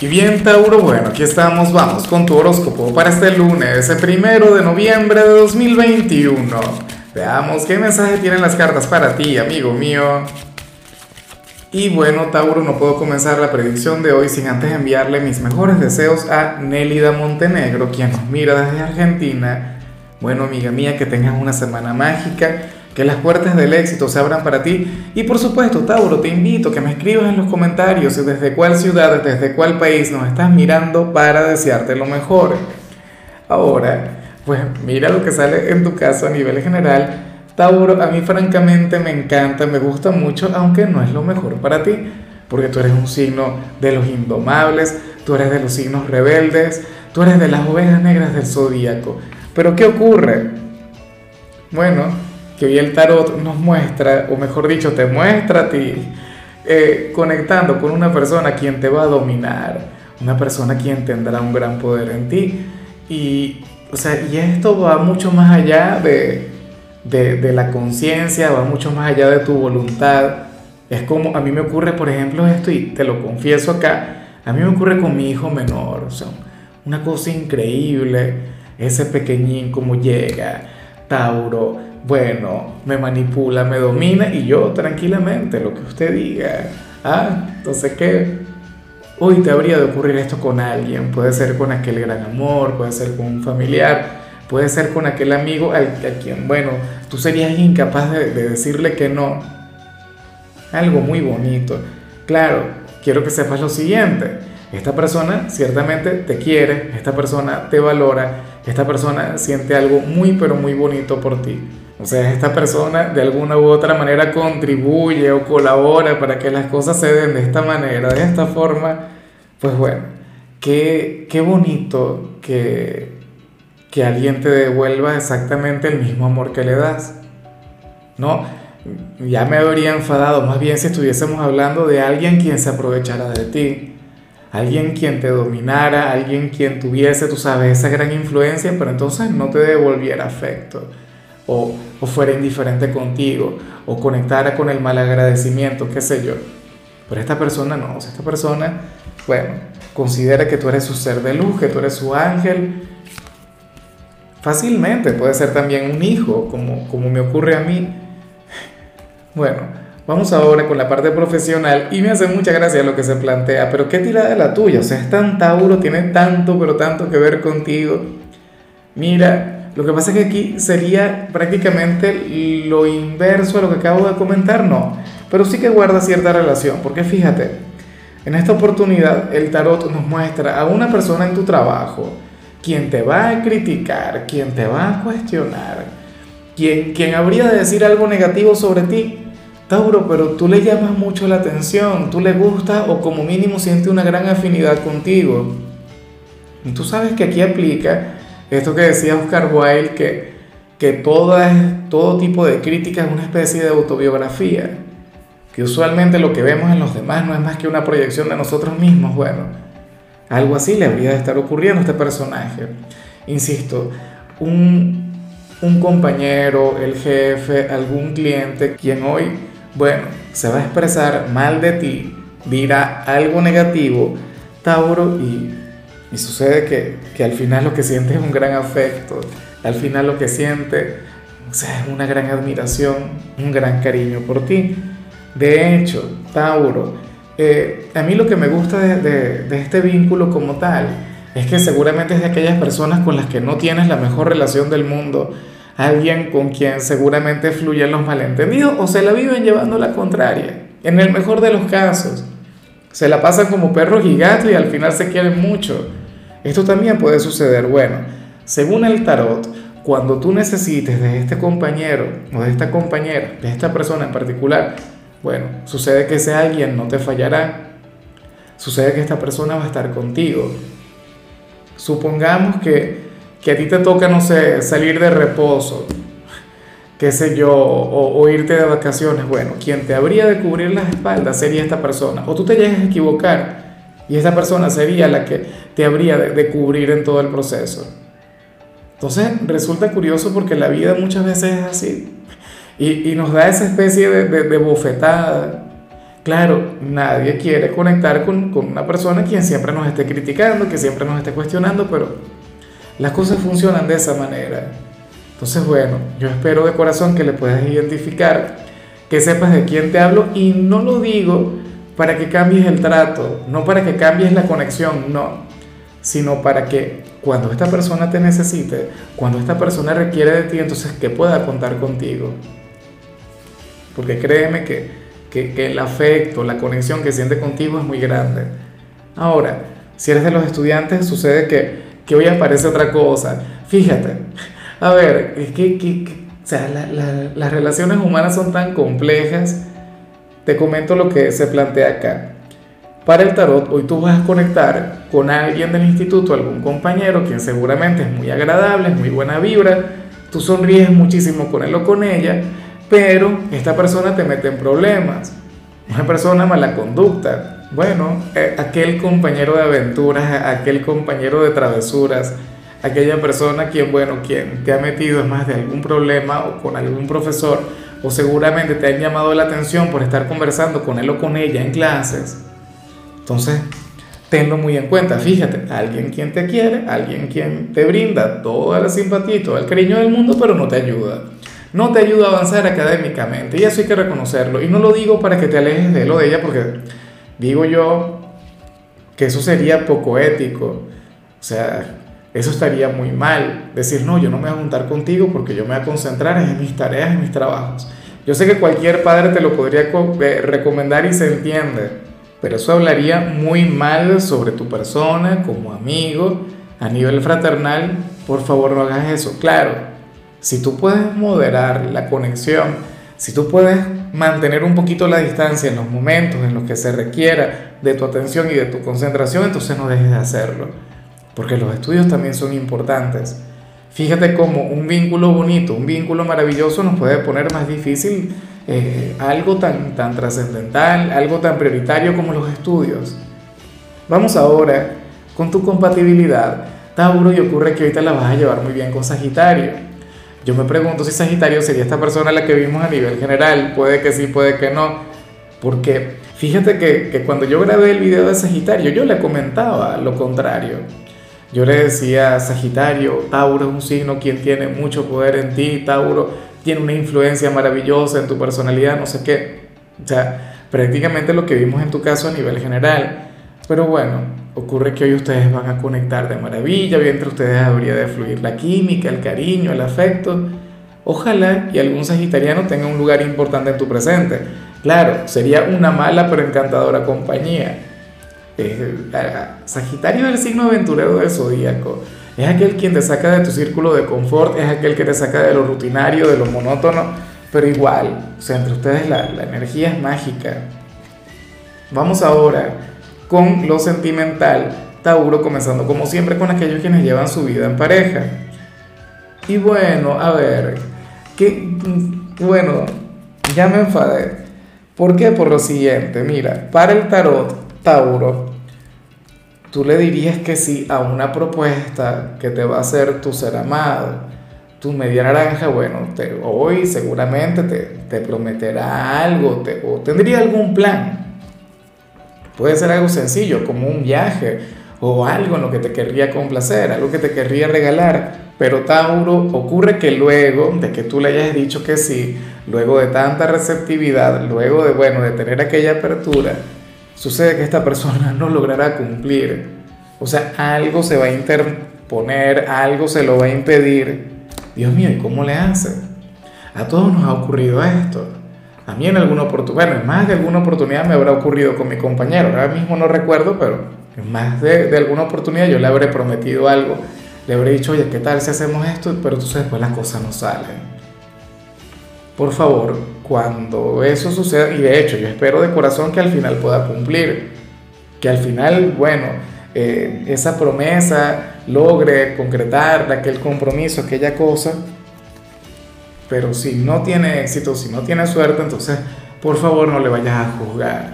Y bien, Tauro, bueno, aquí estamos, vamos con tu horóscopo para este lunes, el primero de noviembre de 2021. Veamos qué mensaje tienen las cartas para ti, amigo mío. Y bueno, Tauro, no puedo comenzar la predicción de hoy sin antes enviarle mis mejores deseos a Nélida Montenegro, quien nos mira desde Argentina. Bueno, amiga mía, que tengas una semana mágica que las puertas del éxito se abran para ti. Y por supuesto, Tauro, te invito a que me escribas en los comentarios desde cuál ciudad, desde cuál país nos estás mirando para desearte lo mejor. Ahora, pues mira lo que sale en tu caso a nivel general. Tauro, a mí francamente me encanta, me gusta mucho, aunque no es lo mejor para ti, porque tú eres un signo de los indomables, tú eres de los signos rebeldes, tú eres de las ovejas negras del zodíaco. Pero ¿qué ocurre? Bueno, que hoy el tarot nos muestra, o mejor dicho, te muestra a ti, eh, conectando con una persona quien te va a dominar, una persona quien tendrá un gran poder en ti. Y, o sea, y esto va mucho más allá de, de, de la conciencia, va mucho más allá de tu voluntad. Es como a mí me ocurre, por ejemplo, esto, y te lo confieso acá, a mí me ocurre con mi hijo menor, o sea, una cosa increíble, ese pequeñín como llega, Tauro, bueno, me manipula, me domina y yo tranquilamente, lo que usted diga. Ah, entonces, ¿qué? Hoy te habría de ocurrir esto con alguien, puede ser con aquel gran amor, puede ser con un familiar, puede ser con aquel amigo al, a quien, bueno, tú serías incapaz de, de decirle que no. Algo muy bonito. Claro, quiero que sepas lo siguiente. Esta persona ciertamente te quiere, esta persona te valora, esta persona siente algo muy pero muy bonito por ti. O sea, esta persona de alguna u otra manera contribuye o colabora para que las cosas se den de esta manera, de esta forma. Pues bueno, qué, qué bonito que, que alguien te devuelva exactamente el mismo amor que le das. ¿No? Ya me habría enfadado, más bien si estuviésemos hablando de alguien quien se aprovechara de ti, alguien quien te dominara, alguien quien tuviese, tú sabes, esa gran influencia, pero entonces no te devolviera afecto o, o fuera indiferente contigo, o conectara con el mal agradecimiento, qué sé yo. Pero esta persona no, esta persona, bueno, considera que tú eres su ser de luz, que tú eres su ángel. Fácilmente puede ser también un hijo, como, como me ocurre a mí. Bueno, vamos ahora con la parte profesional y me hace mucha gracia lo que se plantea, pero qué tirada la tuya, o sea, es tan Tauro, tiene tanto, pero tanto que ver contigo. Mira, lo que pasa es que aquí sería prácticamente lo inverso a lo que acabo de comentar, no, pero sí que guarda cierta relación, porque fíjate, en esta oportunidad el tarot nos muestra a una persona en tu trabajo, quien te va a criticar, quien te va a cuestionar, quien, quien habría de decir algo negativo sobre ti, Tauro, pero tú le llamas mucho la atención, tú le gusta o como mínimo siente una gran afinidad contigo. Y tú sabes que aquí aplica esto que decía Oscar Wilde, que, que todo tipo de crítica es una especie de autobiografía, que usualmente lo que vemos en los demás no es más que una proyección de nosotros mismos. Bueno, algo así le habría de estar ocurriendo a este personaje. Insisto, un, un compañero, el jefe, algún cliente, quien hoy, bueno, se va a expresar mal de ti, dirá algo negativo, Tauro, y y sucede que, que, al final lo que siente es un gran afecto, al final lo que siente es una gran admiración, un gran cariño por ti. De hecho, Tauro, eh, a mí lo que me gusta de, de, de, este vínculo como tal es que seguramente es de aquellas personas con las que no tienes la mejor relación del mundo, alguien con quien seguramente fluyen los malentendidos o se la viven llevando la contraria, en el mejor de los casos. Se la pasan como perros y gatos y al final se quieren mucho. Esto también puede suceder, bueno, según el tarot, cuando tú necesites de este compañero o de esta compañera, de esta persona en particular, bueno, sucede que ese alguien no te fallará, sucede que esta persona va a estar contigo. Supongamos que, que a ti te toca, no sé, salir de reposo, qué sé yo, o, o, irte de vacaciones, bueno, quien te habría de cubrir las espaldas sería esta persona, o tú te llegas a equivocar y esta persona sería la que te habría de, cubrir en todo el proceso. Entonces resulta curioso porque la vida muchas veces es así. Y, y nos da esa especie de, de, de, bofetada Claro, nadie quiere conectar con, con una persona quien siempre nos esté criticando, que siempre nos esté cuestionando, pero las cosas funcionan de esa manera. Entonces, bueno, yo espero de corazón que le puedas identificar, que sepas de quién te hablo y no lo digo para que cambies el trato, no para que cambies la conexión, no, sino para que cuando esta persona te necesite, cuando esta persona requiere de ti, entonces que pueda contar contigo. Porque créeme que, que, el afecto, la conexión que siente contigo es muy grande. Ahora, si eres de los estudiantes, sucede que, que hoy aparece otra cosa. Fíjate, a ver, es que, o sea, las relaciones humanas son tan complejas. Te comento lo que se plantea acá. Para el tarot, hoy tú vas a conectar con alguien del instituto, algún compañero, quien seguramente es muy agradable, es muy buena vibra, tú sonríes muchísimo con él o con ella, pero esta persona te mete en problemas. Una persona mala conducta. Bueno, eh, aquel compañero de aventuras, aquel compañero de travesuras, aquella persona quien, bueno, quien te ha metido en más de algún problema o con algún profesor, o seguramente te han llamado la atención por estar conversando con él o con ella en clases. Entonces, tenlo muy en cuenta. Fíjate, alguien quien te quiere, alguien quien te brinda toda la simpatía todo el cariño del mundo, pero no te ayuda. No te ayuda a avanzar académicamente. Y eso hay que reconocerlo. Y no lo digo para que te alejes de él o de ella, porque digo yo que eso sería poco ético. O sea, eso estaría muy mal. Decir, no, yo no me voy a juntar contigo porque yo me voy a concentrar en mis tareas, en mis trabajos. Yo sé que cualquier padre te lo podría eh, recomendar y se entiende, pero eso hablaría muy mal sobre tu persona como amigo, a nivel fraternal. Por favor, no hagas eso. Claro, si tú puedes moderar la conexión, si tú puedes mantener un poquito la distancia en los momentos en los que se requiera de tu atención y de tu concentración, entonces no dejes de hacerlo porque los estudios también son importantes. Fíjate cómo un vínculo bonito, un vínculo maravilloso nos puede poner más difícil eh, algo tan, tan trascendental, algo tan prioritario como los estudios. Vamos ahora con tu compatibilidad. Tauro, y ocurre que ahorita la vas a llevar muy bien con Sagitario. Yo me pregunto si Sagitario sería esta persona la que vimos a nivel general. Puede que sí, puede que no. Porque fíjate que, que cuando yo grabé el video de Sagitario, yo le comentaba lo contrario yo le decía, Sagitario, Tauro es un signo quien tiene mucho poder en ti, Tauro tiene una influencia maravillosa en tu personalidad, no sé qué. O sea, prácticamente lo que vimos en tu caso a nivel general. Pero bueno, ocurre que hoy ustedes van a conectar de maravilla, y entre ustedes habría de fluir la química, el cariño, el afecto. Ojalá y algún sagitariano tenga un lugar importante en tu presente. Claro, sería una mala pero encantadora compañía Sagitario es el signo aventurero del zodíaco. Es aquel quien te saca de tu círculo de confort, es aquel que te saca de lo rutinario, de lo monótono, pero igual, o sea, entre ustedes la, la energía es mágica. Vamos ahora con lo sentimental, Tauro, comenzando como siempre con aquellos quienes llevan su vida en pareja. Y bueno, a ver, que, bueno, ya me enfadé. ¿Por qué? Por lo siguiente, mira, para el tarot, Tauro, tú le dirías que sí a una propuesta que te va a hacer tu ser amado, tu media naranja, bueno, te, hoy seguramente te, prometerá algo te, o tendría algún plan. Puede ser algo sencillo, como un viaje o algo en lo que te querría complacer, algo que te querría regalar. Pero Tauro, ocurre que luego de que tú le hayas dicho que sí, luego de tanta receptividad, luego de, bueno, de tener aquella apertura, sucede que esta persona no logrará cumplir. O sea, algo se va a interponer, algo se lo va a impedir. Dios mío, ¿y cómo le hace? A todos nos ha ocurrido esto. A mí en alguna oportunidad, bueno, en más de alguna oportunidad me habrá ocurrido con mi compañero. Ahora mismo no recuerdo, pero en más de, de alguna oportunidad yo le habré prometido algo. Le habré dicho, oye, ¿qué tal si hacemos esto? Pero tú sabes, pues las cosas no salen. Por favor, cuando eso suceda, y de hecho yo espero de corazón que al final pueda cumplir, que al final, bueno, eh, esa promesa logre concretar aquel compromiso, aquella cosa, pero si no tiene éxito, si no tiene suerte, entonces por favor no le vayas a juzgar,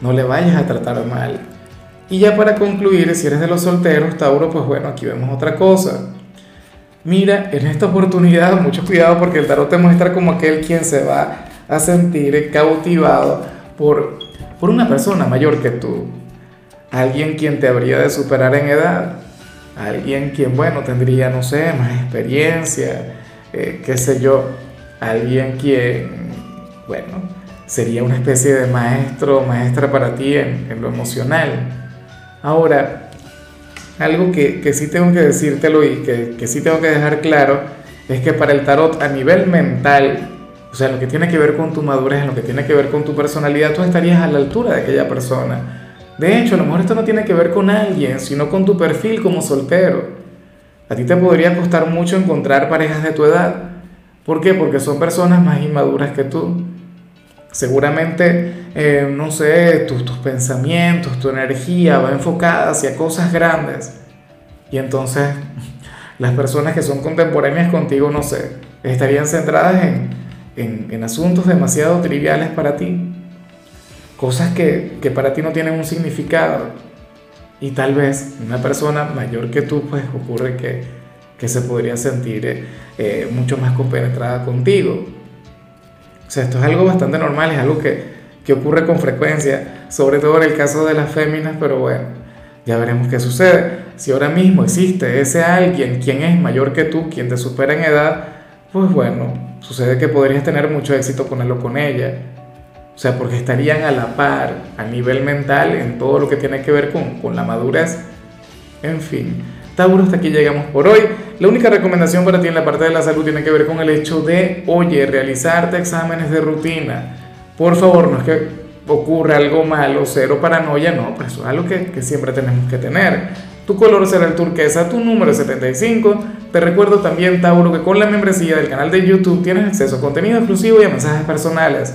no le vayas a tratar mal. Y ya para concluir, si eres de los solteros, Tauro, pues bueno, aquí vemos otra cosa. Mira, en esta oportunidad, mucho cuidado porque el tarot te muestra como aquel quien se va a sentir cautivado por, por una persona mayor que tú, alguien quien te habría de superar en edad, alguien quien, bueno, tendría, no sé, más experiencia, eh, qué sé yo, alguien quien, bueno, sería una especie de maestro o maestra para ti en, lo emocional. Ahora, algo que, que, sí tengo que decírtelo y que, que sí tengo que dejar claro es que para el tarot a nivel mental, o sea, lo que tiene que ver con tu madurez, lo que tiene que ver con tu personalidad, tú estarías a la altura de aquella persona. De hecho, a lo mejor esto no tiene que ver con alguien, sino con tu perfil como soltero. A ti te podría costar mucho encontrar parejas de tu edad. ¿Por qué? Porque son personas más inmaduras que tú. Seguramente, eh, no sé, tus, tus pensamientos, tu energía va enfocada hacia cosas grandes. Y entonces las personas que son contemporáneas contigo, no sé, estarían centradas en en, asuntos demasiado triviales para ti, cosas que, para ti no tienen un significado. Y tal vez una persona mayor que tú, pues ocurre que, se podría sentir eh, eh, mucho más compenetrada contigo. O sea, esto es algo bastante normal, es algo que, que ocurre con frecuencia, sobre todo en el caso de las féminas, pero bueno, ya veremos qué sucede. Si ahora mismo existe ese alguien quien es mayor que tú, quien te supera en edad, pues bueno, sucede que podrías tener mucho éxito con él o con ella. O sea, porque estarían a la par a nivel mental en todo lo que tiene que ver con, con la madurez. En fin, Tauro, hasta aquí llegamos por hoy. La única recomendación para ti en la parte de la salud tiene que ver con el hecho de, oye, realizarte exámenes de rutina. Por favor, no es que ocurra algo malo, cero paranoia, no, pues eso es algo que, que siempre tenemos que tener. Tu color será el turquesa, tu número 75. Te recuerdo también, Tauro, que con la membresía del canal de YouTube tienes acceso a contenido exclusivo y a mensajes personales.